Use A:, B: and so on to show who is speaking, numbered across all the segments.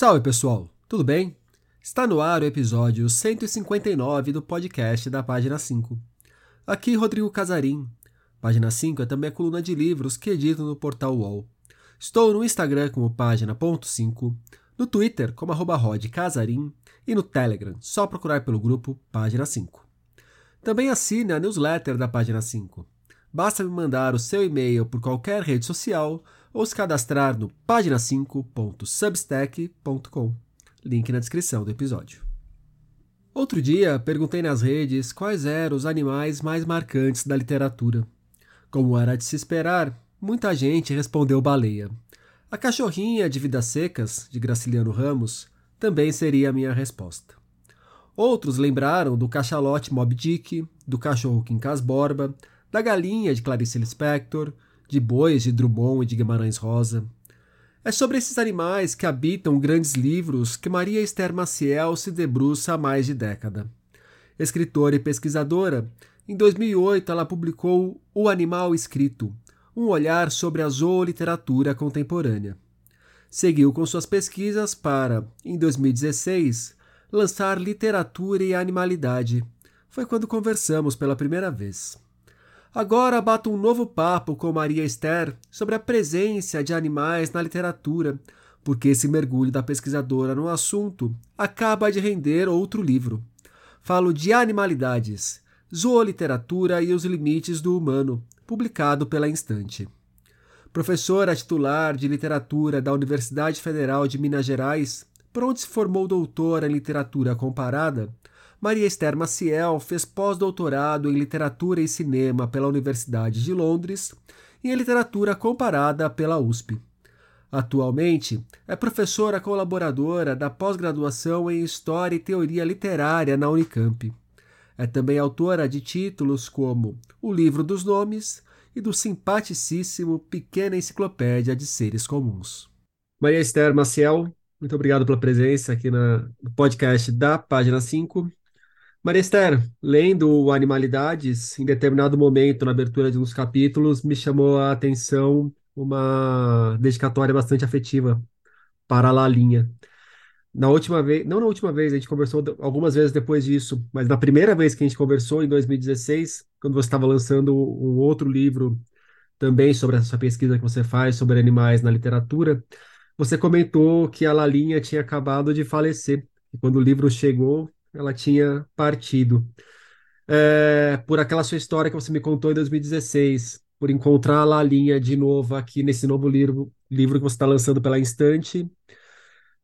A: Salve pessoal, tudo bem? Está no ar o episódio 159 do podcast da Página 5. Aqui Rodrigo Casarim. Página 5 é também a coluna de livros que edito no portal UOL. Estou no Instagram como página.5, no Twitter como arroba rodcasarim e no Telegram, só procurar pelo grupo Página 5. Também assine a newsletter da Página 5. Basta me mandar o seu e-mail por qualquer rede social ou se cadastrar no página5.substack.com. Link na descrição do episódio. Outro dia, perguntei nas redes quais eram os animais mais marcantes da literatura. Como era de se esperar, muita gente respondeu baleia. A cachorrinha de Vidas Secas, de Graciliano Ramos, também seria a minha resposta. Outros lembraram do cachalote Moby Dick, do cachorro Quincas Borba, da galinha de Clarice Lispector, de bois de Drummond e de Guimarães Rosa. É sobre esses animais que habitam grandes livros que Maria Esther Maciel se debruça há mais de década. Escritora e pesquisadora, em 2008 ela publicou O Animal Escrito, um olhar sobre a zooliteratura contemporânea. Seguiu com suas pesquisas para, em 2016, lançar Literatura e Animalidade. Foi quando conversamos pela primeira vez. Agora bato um novo papo com Maria Esther sobre a presença de animais na literatura, porque esse mergulho da pesquisadora no assunto acaba de render outro livro. Falo de Animalidades, Zooliteratura e os Limites do Humano, publicado pela Instante. Professora titular de literatura da Universidade Federal de Minas Gerais, por onde se formou doutora em literatura comparada, Maria Esther Maciel fez pós-doutorado em Literatura e Cinema pela Universidade de Londres e em Literatura Comparada pela USP. Atualmente, é professora colaboradora da pós-graduação em História e Teoria Literária na Unicamp. É também autora de títulos como O Livro dos Nomes e do simpaticíssimo Pequena Enciclopédia de Seres Comuns. Maria Esther Maciel, muito obrigado pela presença aqui no podcast da Página 5. Maria Esther, lendo Animalidades, em determinado momento, na abertura de uns capítulos, me chamou a atenção uma dedicatória bastante afetiva para a Lalinha. Na última vez, não na última vez, a gente conversou algumas vezes depois disso, mas na primeira vez que a gente conversou, em 2016, quando você estava lançando um outro livro também sobre essa pesquisa que você faz sobre animais na literatura, você comentou que a Lalinha tinha acabado de falecer. E quando o livro chegou, ela tinha partido. É, por aquela sua história que você me contou em 2016, por encontrar a Lalinha de novo aqui nesse novo livro, livro que você está lançando pela Instante,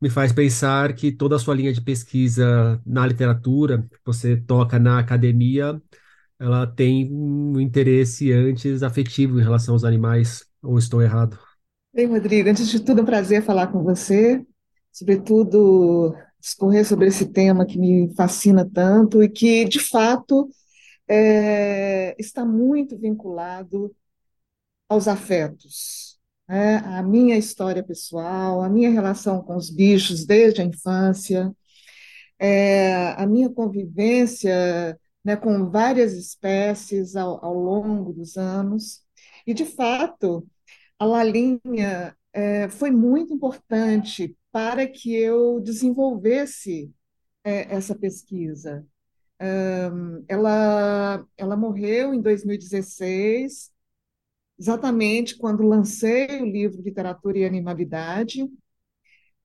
A: me faz pensar que toda a sua linha de pesquisa na literatura, que você toca na academia, ela tem um interesse antes afetivo em relação aos animais, ou estou errado?
B: Bem, Rodrigo, antes de tudo, é um prazer falar com você, sobretudo discorrer sobre esse tema que me fascina tanto e que, de fato, é, está muito vinculado aos afetos. Né? A minha história pessoal, a minha relação com os bichos desde a infância, é, a minha convivência né, com várias espécies ao, ao, longo dos anos. E, de fato, a Lalinha é, foi muito importante para que eu desenvolvesse é, essa pesquisa. Um, ela, ela morreu em 2016, exatamente quando lancei o livro Literatura e Animalidade.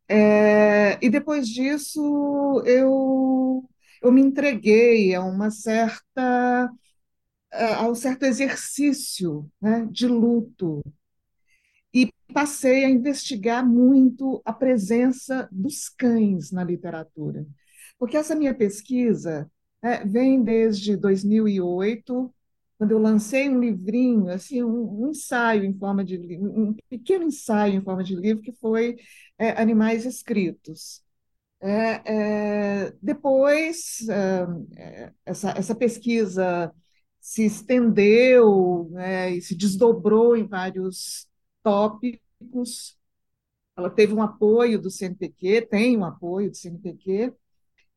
B: É, e depois disso eu, eu me entreguei a uma certa a um certo exercício né, de luto, passei a investigar muito a presença dos cães na literatura. Porque essa minha pesquisa é, vem desde 2008, quando eu lancei um livrinho, assim, um, um, ensaio em forma de um pequeno ensaio em forma de livro que foi é, Animais Escritos. É, é depois, é, essa, essa pesquisa se estendeu né, e se desdobrou em vários tópicos. Ela teve um apoio do CNPq, tem um apoio do CNPq,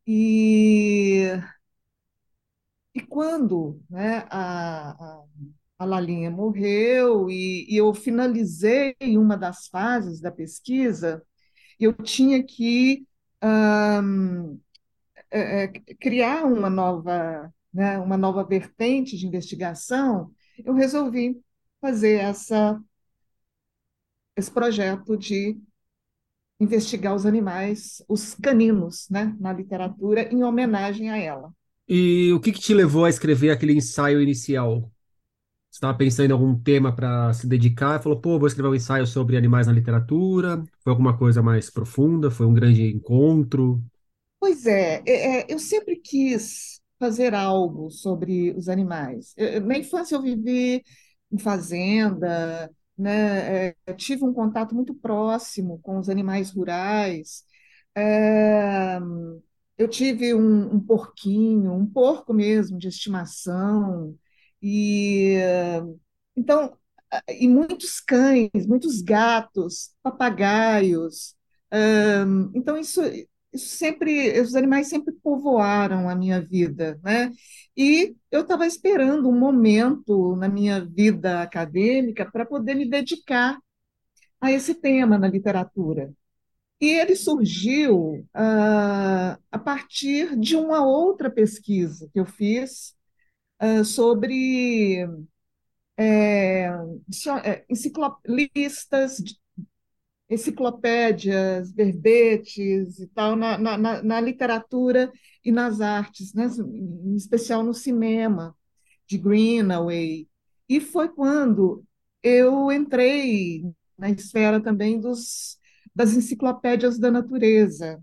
B: e, e quando né, a, a, Lalinha morreu e, e eu finalizei uma das fases da pesquisa, eu tinha que hum, é, é, criar uma nova, né, uma nova vertente de investigação, eu resolvi fazer essa, esse projeto de investigar os animais, os caninos, né, na literatura, em homenagem a ela.
A: E o que que te levou a escrever aquele ensaio inicial? Você estava pensando em algum tema para se dedicar e falou, pô, vou escrever um ensaio sobre animais na literatura? Foi alguma coisa mais profunda? Foi um grande encontro?
B: Pois é, é, é, eu sempre quis fazer algo sobre os animais. Eu- na infância eu vivi em fazenda, né? é, tive um contato muito próximo com os animais rurais. É, eu tive um, um porquinho, um porco mesmo de estimação, e então, e muitos cães, muitos gatos, papagaios. Ahn, então, isso, isso sempre, os animais sempre povoaram a minha vida, né? E eu estava esperando um momento na minha vida acadêmica para poder me dedicar a esse tema na literatura. E ele surgiu ah, a partir de uma outra pesquisa que eu fiz ah, sobre é, é, enciclopistas, enciclopédias, verbetes e tal, na, na, na, literatura e nas artes, né? em especial no cinema, de Greenaway. E foi quando eu entrei na esfera também dos, das enciclopédias da natureza,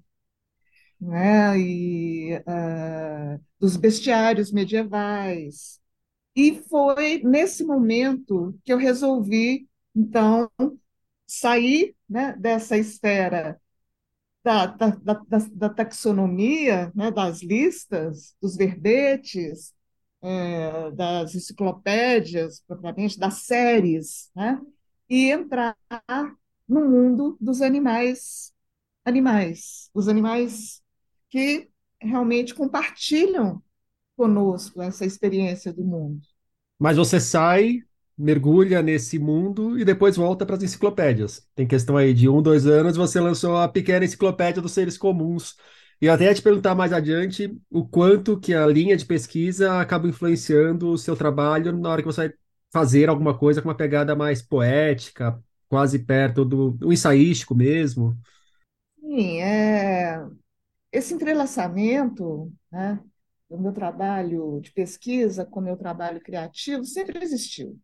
B: né? e, uh, dos bestiários medievais, e foi nesse momento que eu resolvi, então, sair né, dessa esfera da, da, da, da taxonomia, né, das listas, dos verbetes, é, das enciclopédias, propriamente, das séries, né, e entrar no mundo dos animais, animais, os animais que realmente compartilham conosco essa experiência do mundo.
A: Mas você sai, mergulha nesse mundo e depois volta para as enciclopédias. Tem questão aí de um, dois anos, você lançou a pequena enciclopédia dos seres comuns. E até ia te perguntar mais adiante o quanto que a linha de pesquisa acaba influenciando o seu trabalho na hora que você vai fazer alguma coisa com uma pegada mais poética, quase perto do, do ensaístico mesmo.
B: Sim, é... esse entrelaçamento, né, do meu trabalho de pesquisa com o meu trabalho criativo sempre existiu.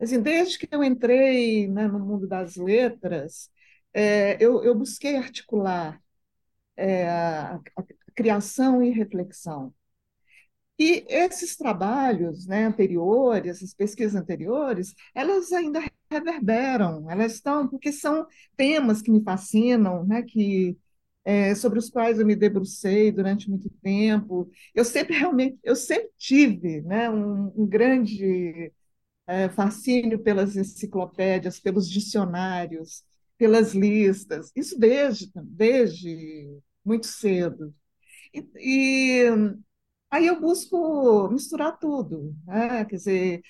B: Assim, desde que eu entrei né, no mundo das letras, é, eu, eu, busquei articular é, a, a, criação e reflexão. E esses trabalhos né, anteriores, essas pesquisas anteriores, elas ainda reverberam, elas estão, porque são temas que me fascinam, né, que é, sobre os quais eu me debrucei durante muito tempo. Eu sempre realmente, eu sempre tive né, um, um grande é, fascínio pelas enciclopédias, pelos dicionários, pelas listas, isso desde, desde muito cedo. E, e aí eu busco misturar tudo, né? quer dizer,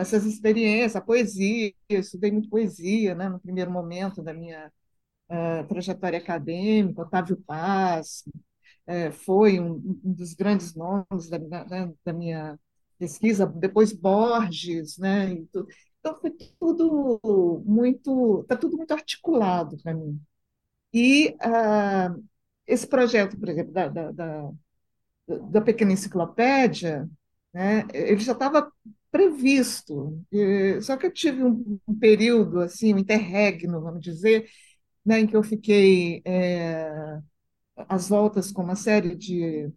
B: essas experiências, a poesia, eu estudei muito poesia né, no primeiro momento da minha uh, trajetória acadêmica, Otávio Paz, uh, foi um, um, dos grandes nomes da, da, da, minha pesquisa, depois Borges, né? Então foi tudo muito, está tudo muito articulado para mim. E uh, esse projeto, por exemplo, da, da, da, da pequena enciclopédia, né? Ele já estava previsto, só que eu tive um, um período assim, um interregno, vamos dizer, né, em que eu fiquei é, às voltas com uma série de,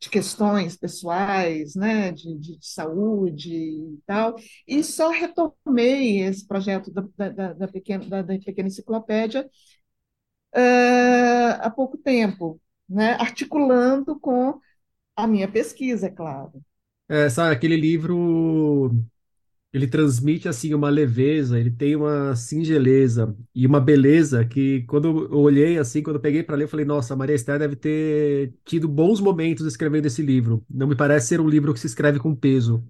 B: de questões pessoais, né, de, de, saúde e tal, e só retomei esse projeto da, da, da pequena, da, da, pequena enciclopédia é, há pouco tempo, né, articulando com a minha pesquisa, é claro.
A: É, sabe, aquele livro ele transmite assim uma leveza, ele tem uma singeleza e uma beleza que quando eu olhei assim, quando eu peguei para ler, eu falei, nossa, a Maria Esther deve ter tido bons momentos escrevendo esse livro. Não me parece ser um livro que se escreve com peso.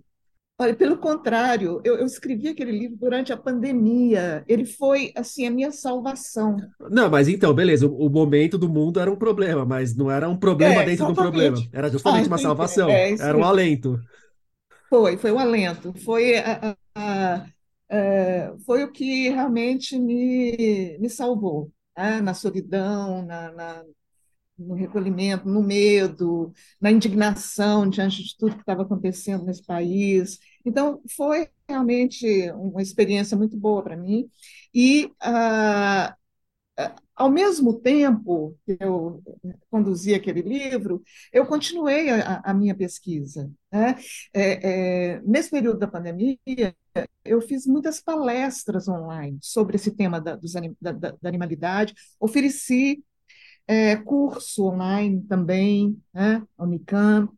B: Olha, pelo contrário, eu, eu escrevi aquele livro durante a pandemia. Ele foi, assim, a minha salvação.
A: Não, mas então, beleza, o, o momento do mundo era um problema, mas não era um problema
B: É,
A: dentro de um problema, era
B: Ah,
A: justamente uma
B: entendi.
A: salvação,
B: É isso
A: era um alento.
B: Foi, foi o alento. Foi, a, a- a- foi o que realmente me, me salvou, né? Na solidão, na, na- no recolhimento, no medo, na indignação diante de tudo que estava acontecendo nesse país. Então, foi realmente uma experiência muito boa para mim. E, ah, ao mesmo tempo que eu conduzi aquele livro, eu continuei a, a minha pesquisa. Né? É, é, nesse período da pandemia, eu fiz muitas palestras online sobre esse tema da, dos, da, da, da animalidade, ofereci é, curso online também, né? Unicamp,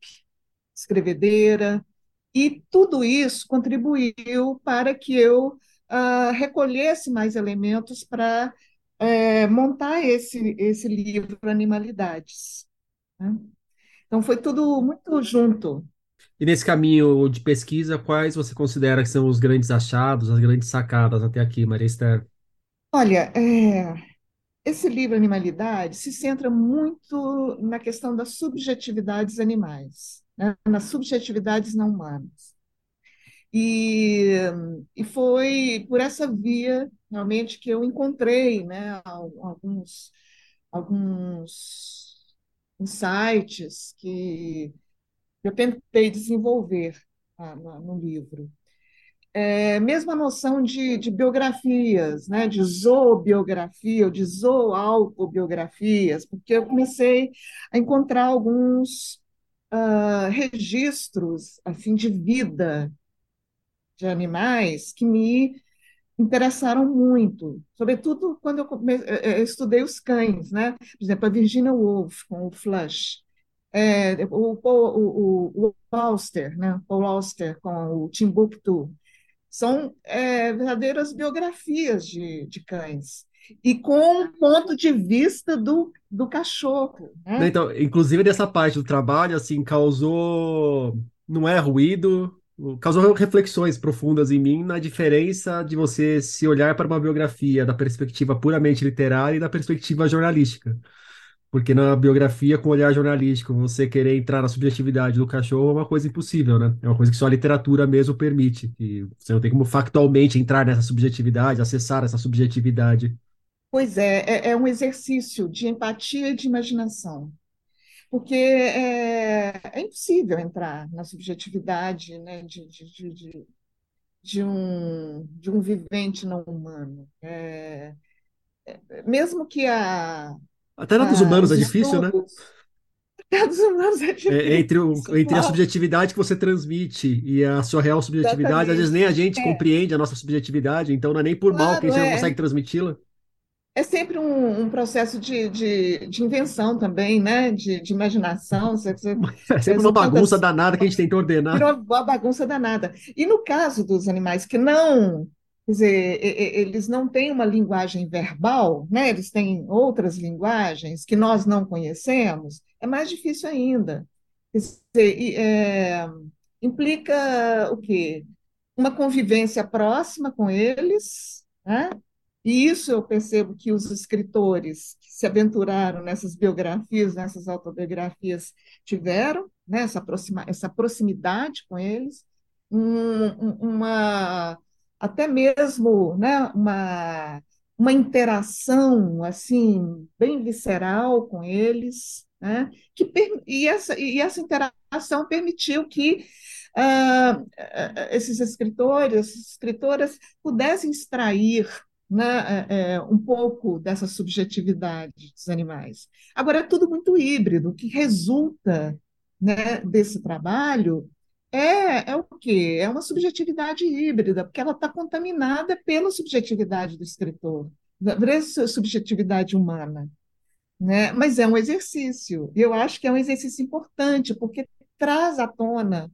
B: escrevedeira, e tudo isso contribuiu para que eu uh, recolhesse mais elementos para é, montar esse, esse livro Animalidades. Né? Então, foi tudo muito junto.
A: E nesse caminho de pesquisa, quais você considera que são os grandes achados, as grandes sacadas até aqui, Maria Esther?
B: Olha, é, esse livro Animalidade se centra muito na questão das subjetividades animais, né? nas subjetividades não humanas. E, e foi por essa via, realmente, que eu encontrei né, alguns, alguns insights que eu tentei desenvolver ah, no, livro. É, mesmo a noção de, de biografias, né, de zoobiografia ou de zooautobiografias, porque eu comecei a encontrar alguns uh, registros assim, de vida de animais que me interessaram muito, sobretudo quando eu, come... eu estudei os cães, né? Por exemplo, a Virginia Woolf com o Flush, é, o, o, o, o Auster, né? Paul Auster com o Timbuktu, são é, verdadeiras biografias de, de cães e com o ponto de vista do, do cachorro, né?
A: Então, inclusive nessa parte do trabalho, assim, causou, não é ruído, causou reflexões profundas em mim na diferença de você se olhar para uma biografia da perspectiva puramente literária e da perspectiva jornalística. Porque na biografia, com olhar jornalístico, você querer entrar na subjetividade do cachorro é uma coisa impossível, né? É uma coisa que só a literatura mesmo permite. E você não tem como factualmente entrar nessa subjetividade, acessar essa subjetividade.
B: Pois é, é, é um exercício de empatia e de imaginação porque é, é, impossível entrar na subjetividade né, de, de, de, de, um, de um vivente não humano. É, é, mesmo que a,
A: Até na dos humanos
B: os
A: é difícil, né?
B: Até dos humanos é
A: É, entre, o,
B: difícil,
A: entre a
B: claro.
A: subjetividade que você transmite e a sua real subjetividade, às vezes
B: Exatamente.
A: nem a gente
B: É,
A: compreende a nossa subjetividade, então não é nem por mal que a
B: claro,
A: gente não
B: é.
A: consegue transmiti-la.
B: É sempre um, um processo de, de, de invenção também, né? De, de imaginação. Você- você-
A: É sempre uma bagunça
B: tantas
A: danada que a gente tenta ordenar.
B: virou uma bagunça danada. E no caso dos animais que não, quer dizer, eles não têm uma linguagem verbal, né? Eles têm outras linguagens que nós não conhecemos, é mais difícil ainda. Quer dizer, é, implica o quê? Uma convivência próxima com eles, né? E isso eu percebo que os escritores que se aventuraram nessas biografias, nessas autobiografias, tiveram, né, essa, proxima, essa proximidade com eles, um, um, uma, até mesmo né, uma, uma interação assim bem visceral com eles, né, que, e, essa, e essa interação permitiu que uh, esses escritores, escritoras pudessem extrair né, é, um pouco dessa subjetividade dos animais. Agora, é tudo muito híbrido. O que resulta né, desse trabalho é, é o quê? É uma subjetividade híbrida, porque ela está contaminada pela subjetividade do escritor, pela subjetividade humana. Né? Mas é um exercício. Eu acho que é um exercício importante, porque traz à tona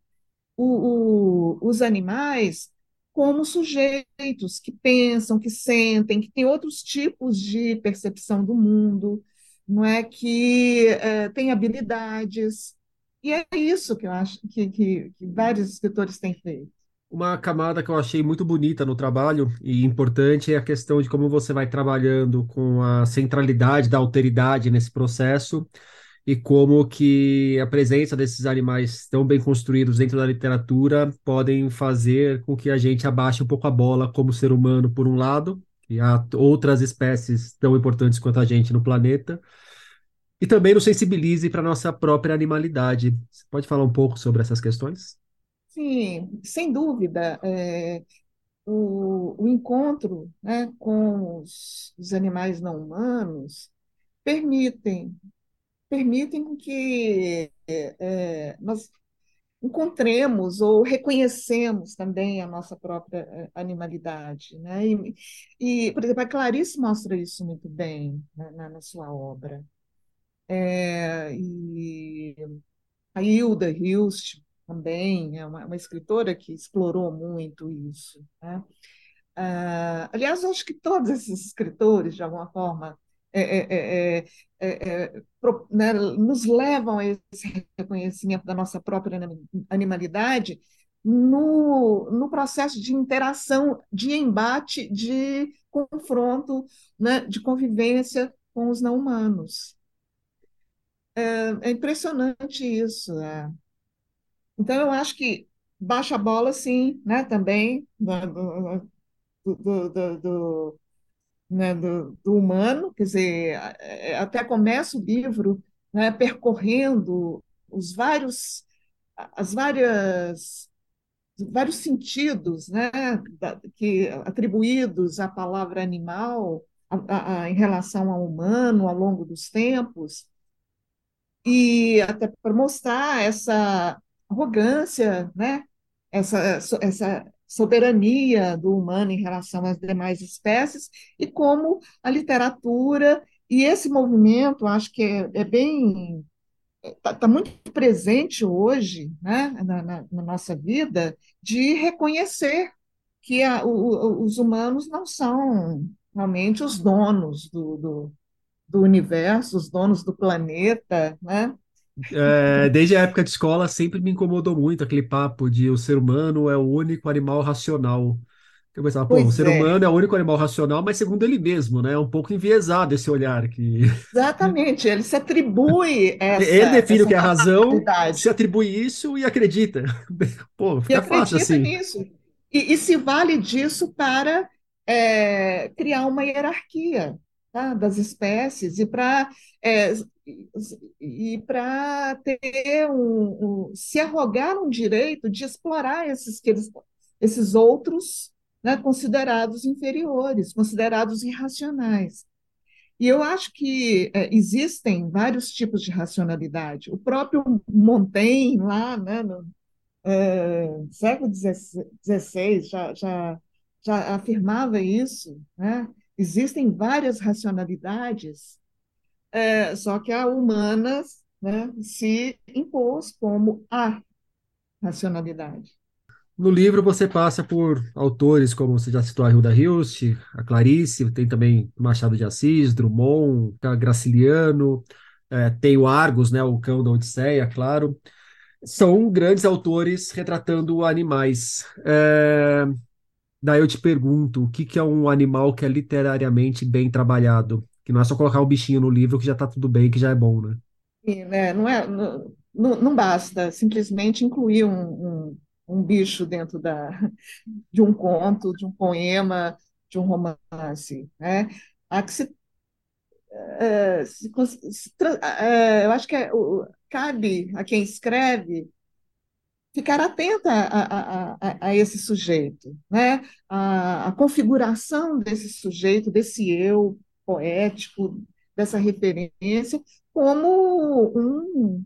B: o, o, os animais como sujeitos que pensam, que sentem, que têm outros tipos de percepção do mundo, não é que é, têm habilidades. E é isso que eu acho que, que, que vários escritores têm feito.
A: Uma camada que eu achei muito bonita no trabalho e importante é a questão de como você vai trabalhando com a centralidade da alteridade nesse processo e como que a presença desses animais tão bem construídos dentro da literatura podem fazer com que a gente abaixe um pouco a bola como ser humano, por um lado, e há outras espécies tão importantes quanto a gente no planeta, e também nos sensibilize para a nossa própria animalidade. Você pode falar um pouco sobre essas questões?
B: Sim, sem dúvida. é, o, o encontro, né, com os, os animais não humanos permitem, permitem que é, é, nós encontremos ou reconhecemos também a nossa própria eh, animalidade, né? E, e, por exemplo, a Clarice mostra isso muito bem né, na, na sua obra. É, e a Hilda Hilst também é uma, uma escritora que explorou muito isso, né? Ah, aliás, acho que todos esses escritores, de alguma forma, é, é, é, é, é né, nos levam a esse reconhecimento da nossa própria animalidade no, no processo de interação, de embate, de confronto, né, de convivência com os não humanos. É, impressionante isso. Então, eu acho que baixa a bola, sim, né, também, do, do, do, do né, do, do, humano, quer dizer, até começa o livro né, percorrendo os vários, as várias, vários sentidos né, que, atribuídos à palavra animal a, a, em relação ao humano ao longo dos tempos, e até para mostrar essa arrogância, né, essa, essa soberania do humano em relação às demais espécies e como a literatura e esse movimento, acho que é, é bem está tá muito presente hoje, né, na, na, na, nossa vida, de reconhecer que a, o, os humanos não são realmente os donos do, do, do universo, os donos do planeta, né?
A: É, desde a época de escola sempre me incomodou muito aquele papo de o ser humano é o único animal racional. Eu pensava, pô, o ser é. humano é o único animal racional, mas segundo ele mesmo, né? É um pouco enviesado esse olhar que.
B: Exatamente, ele se atribui essa.
A: Ele define o que é a razão, se atribui isso e acredita. Pô, fica
B: e
A: fácil assim.
B: Nisso. E, e se vale disso para é, criar uma hierarquia tá, das espécies e para é, e para ter um, um, se arrogar um direito de explorar esses, esses outros né, considerados inferiores, considerados irracionais. E eu acho que é, existem vários tipos de racionalidade. O próprio Montaigne, lá né, no é, século XVI, já, já, já afirmava isso. Né? Existem várias racionalidades é, só que a humana né, se impôs como a racionalidade.
A: No livro você passa por autores como você já citou a Hilda Hilst, a Clarice, tem também Machado de Assis, Drummond, Graciliano, é, tem o Argos, né, o cão da Odisseia, claro. São grandes autores retratando animais. É, daí eu te pergunto, o que, que é um animal que é literariamente bem trabalhado? Que não é só colocar o bichinho no livro que já está tudo bem, que já é bom, né?
B: Sim, né? Não, é, não, não basta simplesmente incluir um, um, um bicho dentro da, de um conto, de um poema, de um romance. Né? Há que se, é, se, se é, eu acho que é, cabe a quem escreve ficar atenta a, a, a, a, esse sujeito, né? A, configuração desse sujeito, desse eu, poético dessa referência como um,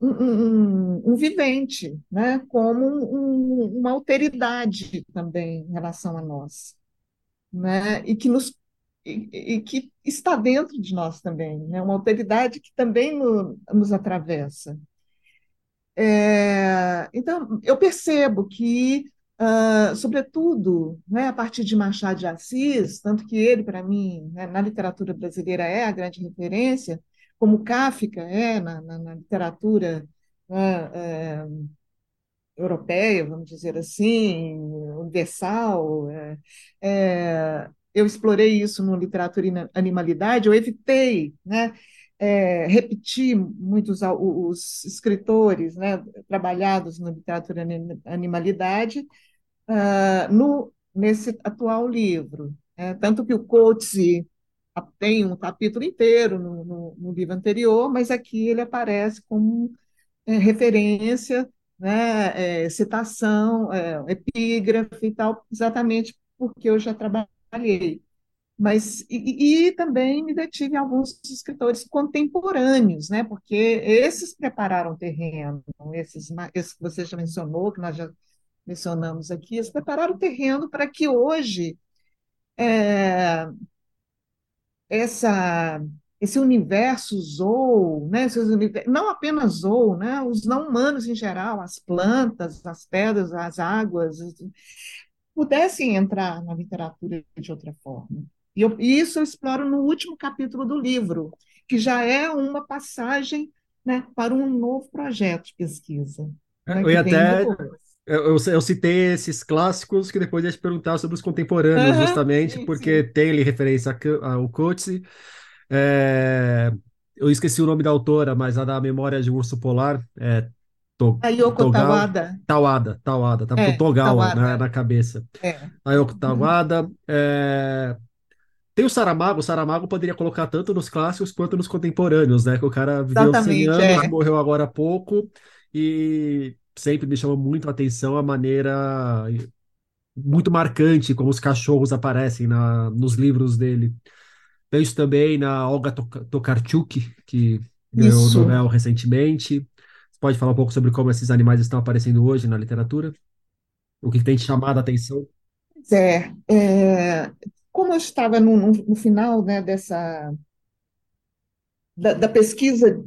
B: um, um, um vivente, né? como uma alteridade também em relação a nós, né? e, que nos, e, e que está dentro de nós também, né? uma alteridade que também no, nos atravessa. É, então, eu percebo que Uh, sobretudo né, a partir de Machado de Assis, tanto que ele, para mim, né, na literatura brasileira é a grande referência, como Kafka é na, na, na literatura é, europeia, vamos dizer assim, universal. É, é, eu explorei isso no Literatura e Animalidade, eu evitei né, é, repetir muitos os escritores né, trabalhados no Literatura Animalidade uh, no, nesse atual livro. É, tanto que o Coates tem um capítulo inteiro no, no, no, livro anterior, mas aqui ele aparece como é, referência, né, é, citação, é, epígrafe e tal, exatamente porque eu já trabalhei. Mas, e, e, também me detive em alguns escritores contemporâneos, né, porque esses prepararam terreno, esses, esses que você já mencionou, que nós já mencionamos aqui, eles prepararam o terreno para que hoje é, essa, esse universo Zou, né, não apenas Zou, né, os não humanos em geral, as plantas, as pedras, as águas, pudessem entrar na literatura de outra forma. E, eu, e isso eu exploro no último capítulo do livro, que já é uma passagem né, para um novo projeto de pesquisa.
A: Né, eu até eu, eu, citei esses clássicos que depois ia te perguntar sobre os contemporâneos, uhum, justamente sim, porque sim. tem ali referência ao Coetzee. É, eu esqueci o nome da autora, mas a da Memória de um Urso Polar é
B: to, a Yoko Togal, Tawada.
A: Tawada, Tawada, tava é, com Togawa na, na, cabeça.
B: É.
A: A Yoko Tawada. Uhum. É... Tem o Saramago, o Saramago poderia colocar tanto nos clássicos quanto nos contemporâneos, né? Que o cara viveu 100 anos, é. morreu agora há pouco, e sempre me chamou muito a atenção a maneira muito marcante como os cachorros aparecem na, nos livros dele. Penso também na Olga Tokarczuk, que ganhou o Nobel recentemente. Você pode falar um pouco sobre como esses animais estão aparecendo hoje na literatura? O que tem te chamado a atenção?
B: É, é como eu estava no, no, final né, dessa da, da pesquisa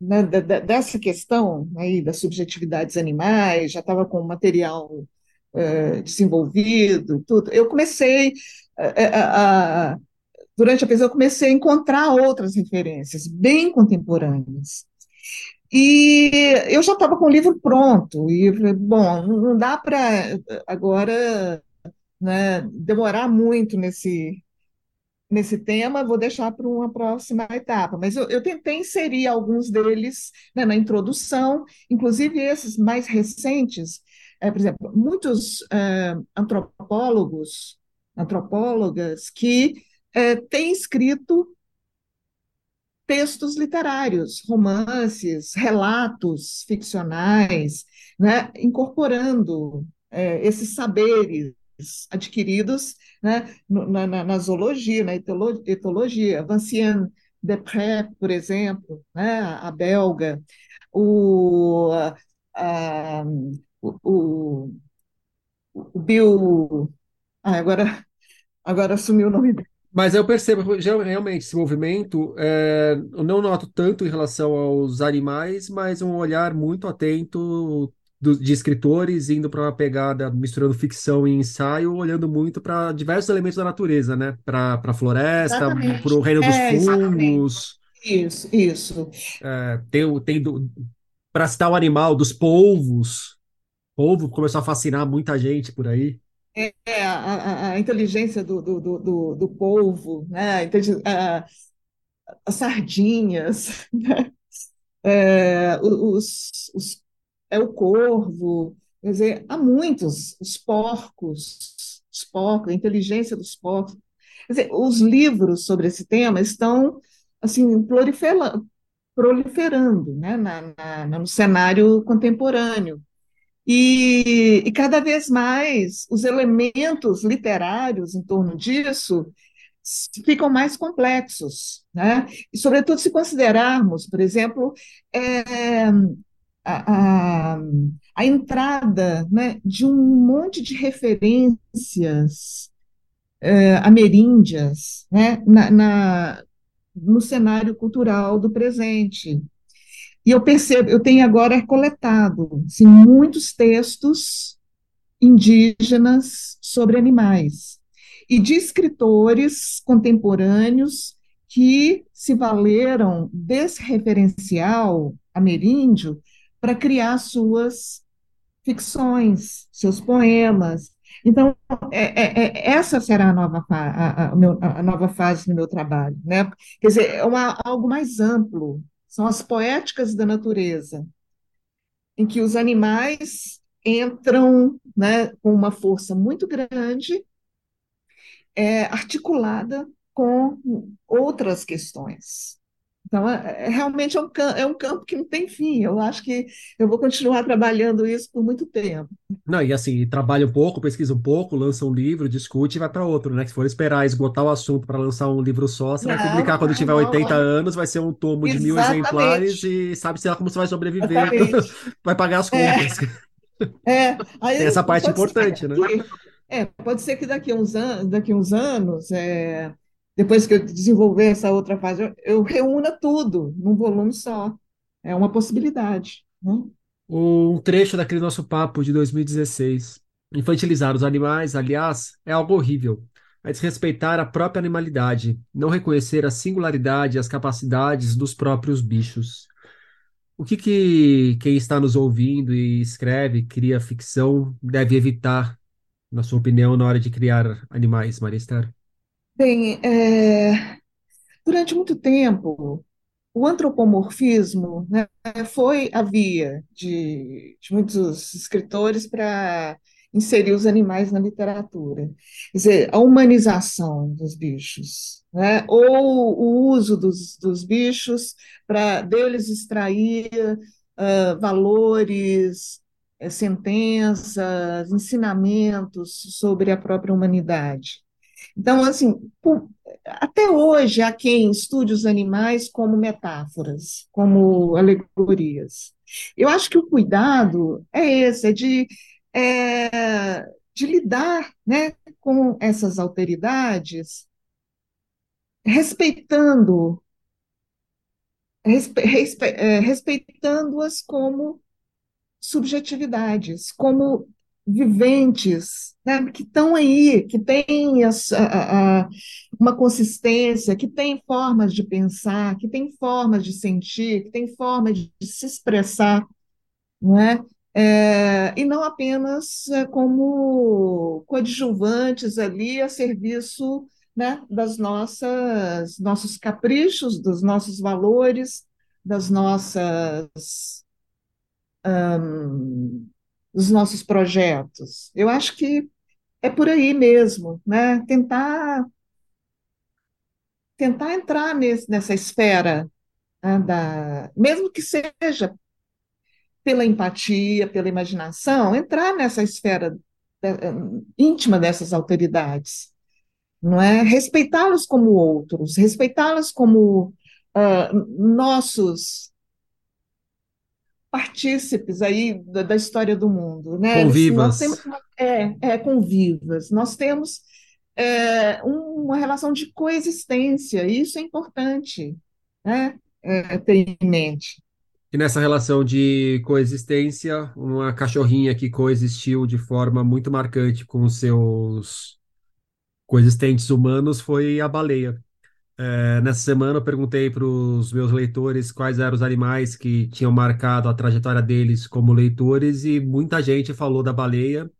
B: né, dessa questão aí das subjetividades animais, já estava com o material é, desenvolvido, tudo. Eu comecei a, a, durante a pesquisa, eu comecei a encontrar outras referências bem contemporâneas. E eu já estava com o livro pronto, e bom, não dá para agora né, demorar muito nesse, nesse tema, vou deixar para uma próxima etapa. Mas eu, eu tentei inserir alguns deles né, na introdução, inclusive esses mais recentes. É, por exemplo, muitos é, antropólogos, antropólogas que é, têm escrito textos literários, romances, relatos ficcionais, né, incorporando é, esses saberes adquiridos né, na, na, na, zoologia, na etologia. Vincent Depré, por exemplo, né, a belga, o, a, o, o, Bill. Ah, agora, agora assumiu o nome dele.
A: Mas eu percebo, realmente, esse movimento, é, eu não noto tanto em relação aos animais, mas um olhar muito atento do, de escritores indo para uma pegada misturando ficção e ensaio, olhando muito para diversos elementos da natureza, né? Para a floresta, para o reino dos é, fungos.
B: Isso, isso.
A: É, tem tem para citar o animal, dos polvos. Polvo começou a fascinar muita gente por aí.
B: É, a, a, a inteligência do, do, do, do, polvo, né? A, as sardinhas, né? É, os, os é o corvo, quer dizer, há muitos, os porcos, os porcos, a inteligência dos porcos. Quer dizer, os livros sobre esse tema estão assim proliferando, né, na, na, no cenário contemporâneo. E, e, cada vez mais os elementos literários em torno disso ficam mais complexos, né? E sobretudo se considerarmos, por exemplo, é, a, a, entrada né, de um monte de referências é, ameríndias né, na, na, no cenário cultural do presente. E eu percebo, eu tenho agora coletado assim, muitos textos indígenas sobre animais e de escritores contemporâneos que se valeram desse referencial ameríndio para criar suas ficções, seus poemas. Então, é, é, é, essa será a nova, a, a, a, nova fase do meu trabalho. Né? Quer dizer, é uma, algo mais amplo, são as poéticas da natureza, em que os animais entram né, com uma força muito grande, é, articulada com outras questões. Então, é, é, realmente é um, é um campo que não tem fim. Eu acho que eu vou continuar trabalhando isso por muito tempo.
A: Não, e assim, trabalha um pouco, pesquisa um pouco, lança um livro, discute e vai para outro, né? Se for esperar esgotar o assunto para lançar um livro só, você não, vai publicar quando tiver não, 80 anos, vai ser um tomo de mil exemplares e sabe-se lá como você vai sobreviver, vai pagar as é. contas.
B: É, é. Aí,
A: Tem essa parte importante, né?
B: É, pode ser que daqui a uns, an daqui uns anos é, depois que eu desenvolver essa outra fase, eu, eu reúna tudo num volume só. É uma possibilidade. Né?
A: Um trecho daquele nosso papo de 2016. Infantilizar os animais, aliás, é algo horrível. É desrespeitar a própria animalidade, não reconhecer a singularidade e as capacidades dos próprios bichos. O que, que quem está nos ouvindo e escreve, cria ficção, deve evitar, na sua opinião, na hora de criar animais, Maria Esther?
B: Bem, é, durante muito tempo, o antropomorfismo, né, foi a via de, de muitos escritores para inserir os animais na literatura. Quer dizer, a humanização dos bichos, né, ou o uso dos, dos bichos para deles extrair uh, valores, uh, sentenças, ensinamentos sobre a própria humanidade. Então, assim, até hoje há quem estude os animais como metáforas, como alegorias. Eu acho que o cuidado é esse, é de, é, de lidar né, com essas alteridades, respeitando respe, respe, é, respeitando-as como subjetividades, como viventes, né, que estão aí, que têm uma consistência, que têm formas de pensar, que têm formas de sentir, que têm formas de, de se expressar, não é? E não apenas é, como coadjuvantes ali a serviço né, das nossas nossos caprichos, dos nossos valores, das nossas dos nossos projetos. Eu acho que é por aí mesmo, né? Tentar tentar entrar nesse, nessa esfera né, da, mesmo que seja pela empatia, pela imaginação, entrar nessa esfera íntima dessas autoridades, não é? Respeitá-los como outros, respeitá-los como uh, nossos partícipes aí da, da, história do mundo, né?
A: Convivas.
B: Nós temos é, é, convivas. Nós temos é, uma relação de coexistência, e isso é importante, né? É, ter em mente.
A: E nessa relação de coexistência, uma cachorrinha que coexistiu de forma muito marcante com os seus coexistentes humanos foi a baleia. É, nessa semana eu perguntei para os meus leitores quais eram os animais que tinham marcado a trajetória deles como leitores e muita gente falou da baleia,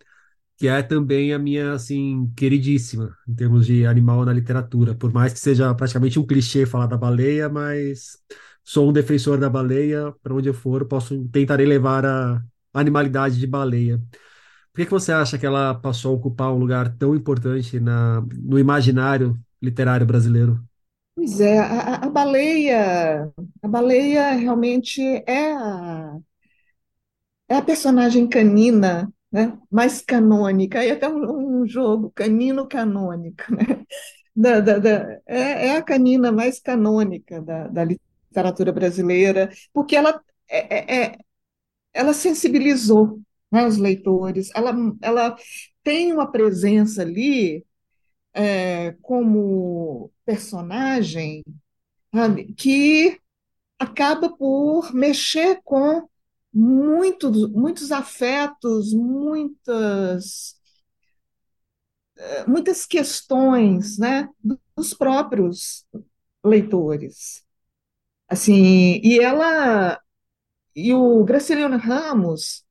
A: que é também a minha assim queridíssima em termos de animal na literatura, por mais que seja praticamente um clichê falar da baleia, mas sou um defensor da baleia, para onde eu for, posso tentarei levar a animalidade de baleia. Por que que você acha que ela passou a ocupar um lugar tão importante na, no imaginário literário brasileiro?
B: Pois é, a, a baleia, a baleia realmente é a, é a personagem canina, né, mais canônica, e até um, um jogo canino canônica, né? Da, da, da, é, é, a canina mais canônica da, da literatura brasileira, porque ela, é, é, é ela sensibilizou né, os leitores, ela, ela tem uma presença ali é, como personagem que acaba por mexer com muitos, muitos afetos, muitas, é, muitas questões né, dos próprios leitores. Assim, e ela e o Graciliano Ramos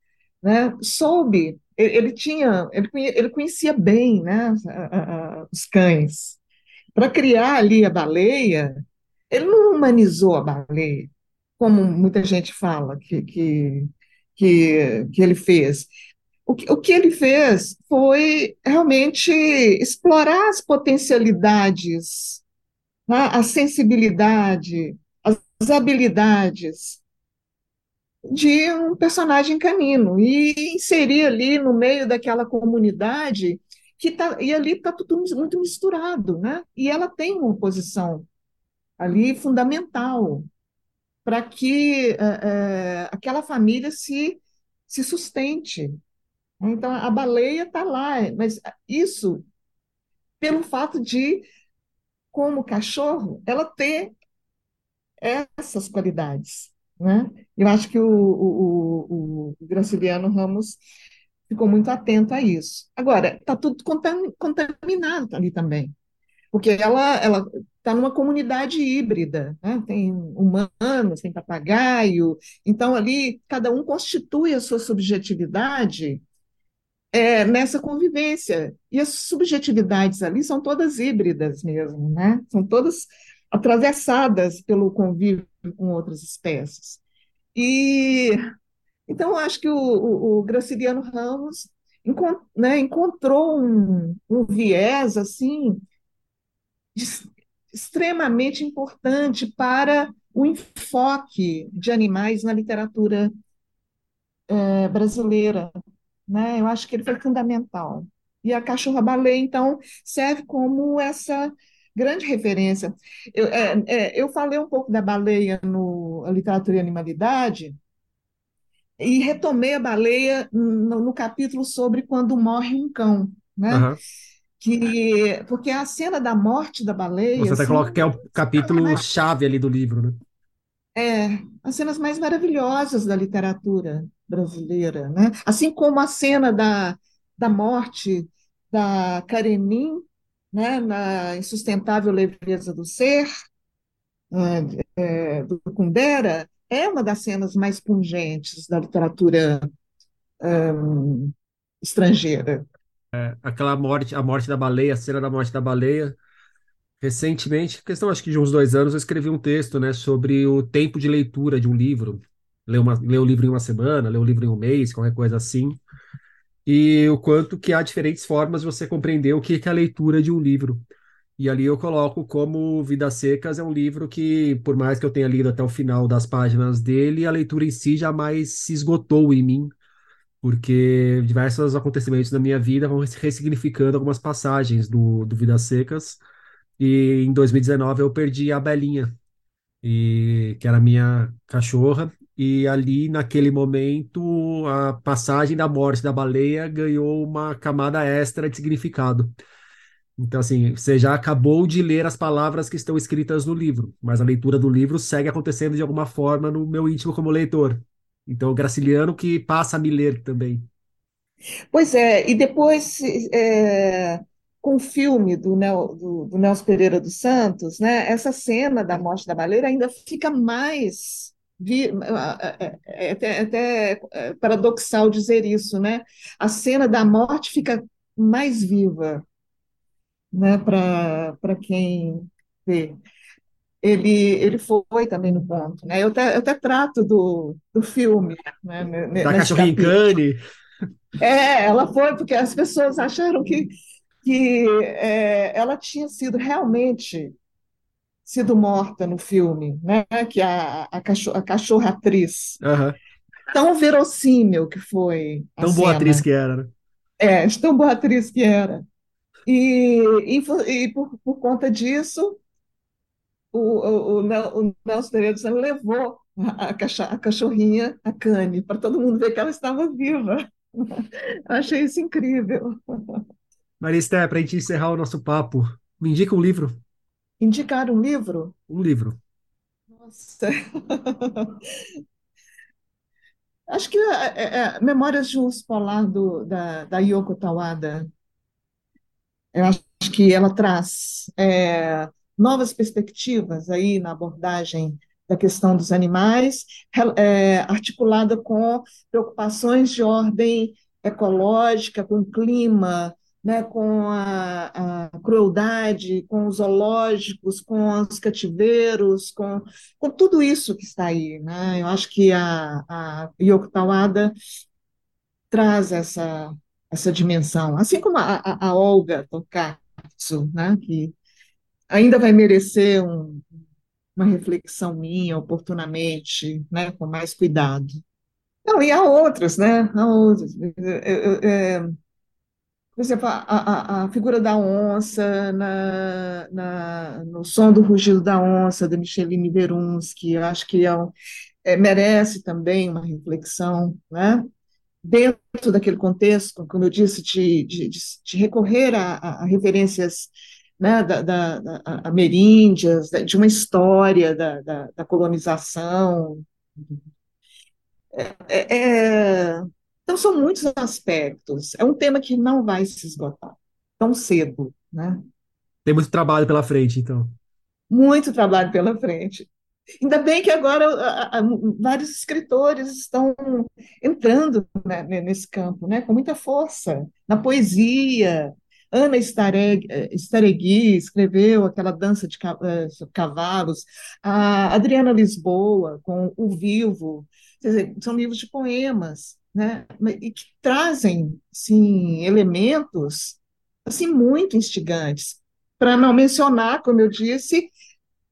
B: né, soube, ele, tinha, ele, ele conhecia bem, né, os cães. Para criar ali a baleia, ele não humanizou a baleia, como muita gente fala que, que, que, que ele fez. O que, o que ele fez foi realmente explorar as potencialidades, né, a sensibilidade, as habilidades de um personagem canino e inserir ali no meio daquela comunidade que tá, e ali está tudo muito misturado, né? E ela tem uma posição ali fundamental para que é, aquela família se, se sustente. Então, a baleia está lá, mas isso pelo fato de, como cachorro, ela ter essas qualidades. Né? Eu acho que o, o, o, o Graciliano Ramos ficou muito atento a isso. Agora, está tudo contaminado ali também, porque ela ela está numa comunidade híbrida, né? tem humanos, tem papagaio, então ali cada um constitui a sua subjetividade é, nessa convivência. E as subjetividades ali são todas híbridas mesmo, né? São todas atravessadas pelo convívio com outras espécies. E então acho que o, o, o Graciliano Ramos encont, né, encontrou um, um, viés assim de, extremamente importante para o enfoque de animais na literatura é, brasileira. Né? Eu acho que ele foi fundamental. E a cachorra-baleia, então, serve como essa grande referência. Eu, é, é, eu falei um pouco da baleia no Literatura e Animalidade e retomei a baleia no, no capítulo sobre quando morre um cão, né? Uhum. Que, porque a cena da morte da baleia...
A: Você até assim, coloca que é o capítulo chave ali do livro, né?
B: É, as cenas mais maravilhosas da literatura brasileira, né? Assim como a cena da, da morte da Karenin, né, na insustentável leveza do ser, é, é, do Kundera, é uma das cenas mais pungentes da literatura um, estrangeira.
A: É, aquela morte, a morte da baleia, a cena da morte da baleia. Recentemente, questão acho que de uns dois anos, eu escrevi um texto né, sobre o tempo de leitura de um livro. Ler, uma, ler o livro em uma semana, ler o livro em um mês, qualquer coisa assim e o quanto que há diferentes formas de você compreender o que é a leitura de um livro. E ali eu coloco como Vidas Secas é um livro que, por mais que eu tenha lido até o final das páginas dele, a leitura em si jamais se esgotou em mim, porque diversos acontecimentos da minha vida vão ressignificando algumas passagens do, do Vidas Secas. E em 2019 eu perdi a Belinha, e, que era minha cachorra, e ali, naquele momento, a passagem da morte da baleia ganhou uma camada extra de significado. Então, assim, você já acabou de ler as palavras que estão escritas no livro, mas a leitura do livro segue acontecendo de alguma forma no meu íntimo como leitor. Então, Graciliano que passa a me ler também.
B: Pois é, e depois, é, com o filme do, do, do Nelson Pereira dos Santos, né, essa cena da morte da baleia ainda fica mais Vi, é, é, até, até é paradoxal dizer isso, né? A cena da morte fica mais viva, né? Para quem vê. Ele, ele foi também no ponto, né? Eu até, eu até trato do, do filme, né?
A: Da cachorrinha Cane.
B: É, ela foi porque as pessoas acharam que, que é, ela tinha sido realmente sido morta no filme, né? Que a, a, cachorra, a cachorra atriz.
A: Uhum.
B: Tão verossímil que foi.
A: Tão cena. boa atriz que era, né?
B: É, tão boa atriz que era. E, e, e por, por conta disso, o, o, o, Nelson Santos levou a, a, cachorrinha, a Cane, para todo mundo ver que ela estava viva. Achei isso incrível.
A: Maristé, para a gente encerrar o nosso papo, me indica um livro.
B: Indicar um livro?
A: Um livro.
B: Nossa. Acho que é, é, é, Memórias de um Urso Polar do, da, da Yoko Tawada. Eu acho que ela traz é, novas perspectivas aí na abordagem da questão dos animais, é, articulada com preocupações de ordem ecológica, com o clima, né, com a, a, crueldade, com os zoológicos, com os cativeiros, com, com tudo isso que está aí. Né? Eu acho que a, a Yoko Tawada traz essa, essa dimensão, assim como a, a, Olga Tokatsu, né, que ainda vai merecer um, uma reflexão minha oportunamente, né, com mais cuidado. Não, e há outras, né? Há outras. É, por exemplo, a, a, a, figura da onça na, na, no som do rugido da onça, da Micheline Verunsky, eu acho que é, é, merece também uma reflexão, né? dentro daquele contexto, como eu disse, de, de, de recorrer a, a, referências né, da, da ameríndias, de uma história da, da, da colonização. É, é, é, então, são muitos aspectos. É um tema que não vai se esgotar tão cedo. Né?
A: Tem muito trabalho pela frente, então.
B: Muito trabalho pela frente. Ainda bem que agora a, a, vários escritores estão entrando né, nesse campo, né, com muita força, na poesia. Ana Staregui escreveu aquela dança de eh, cavalos, a Adriana Lisboa, com O Vivo, dizer, são livros de poemas, né, e que trazem sim, elementos assim, muito instigantes, para não mencionar, como eu disse,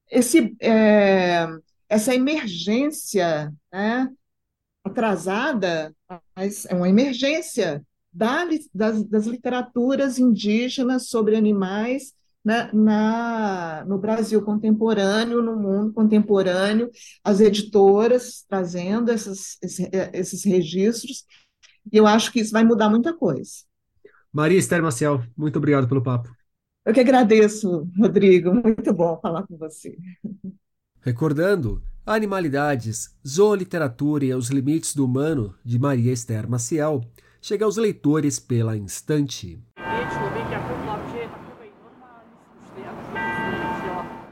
B: esse, é, essa emergência né, atrasada, mas é uma emergência da, das, das, literaturas indígenas sobre animais né, na, no Brasil contemporâneo, no mundo contemporâneo, as editoras trazendo essas, esses, esses registros, e eu acho que isso vai mudar muita coisa.
A: Maria Esther Maciel, muito obrigado pelo papo.
B: Eu que agradeço, Rodrigo. Muito bom falar com você.
A: Recordando Animalidades, Zooliteratura e os Limites do Humano, de Maria Esther Maciel, chega aos leitores pela Instante.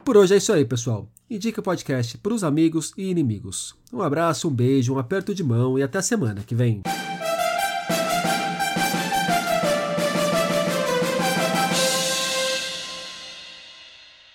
A: Por hoje é isso aí, pessoal. Indica o podcast para os amigos e inimigos. Um abraço, um beijo, um aperto de mão e até a semana que vem.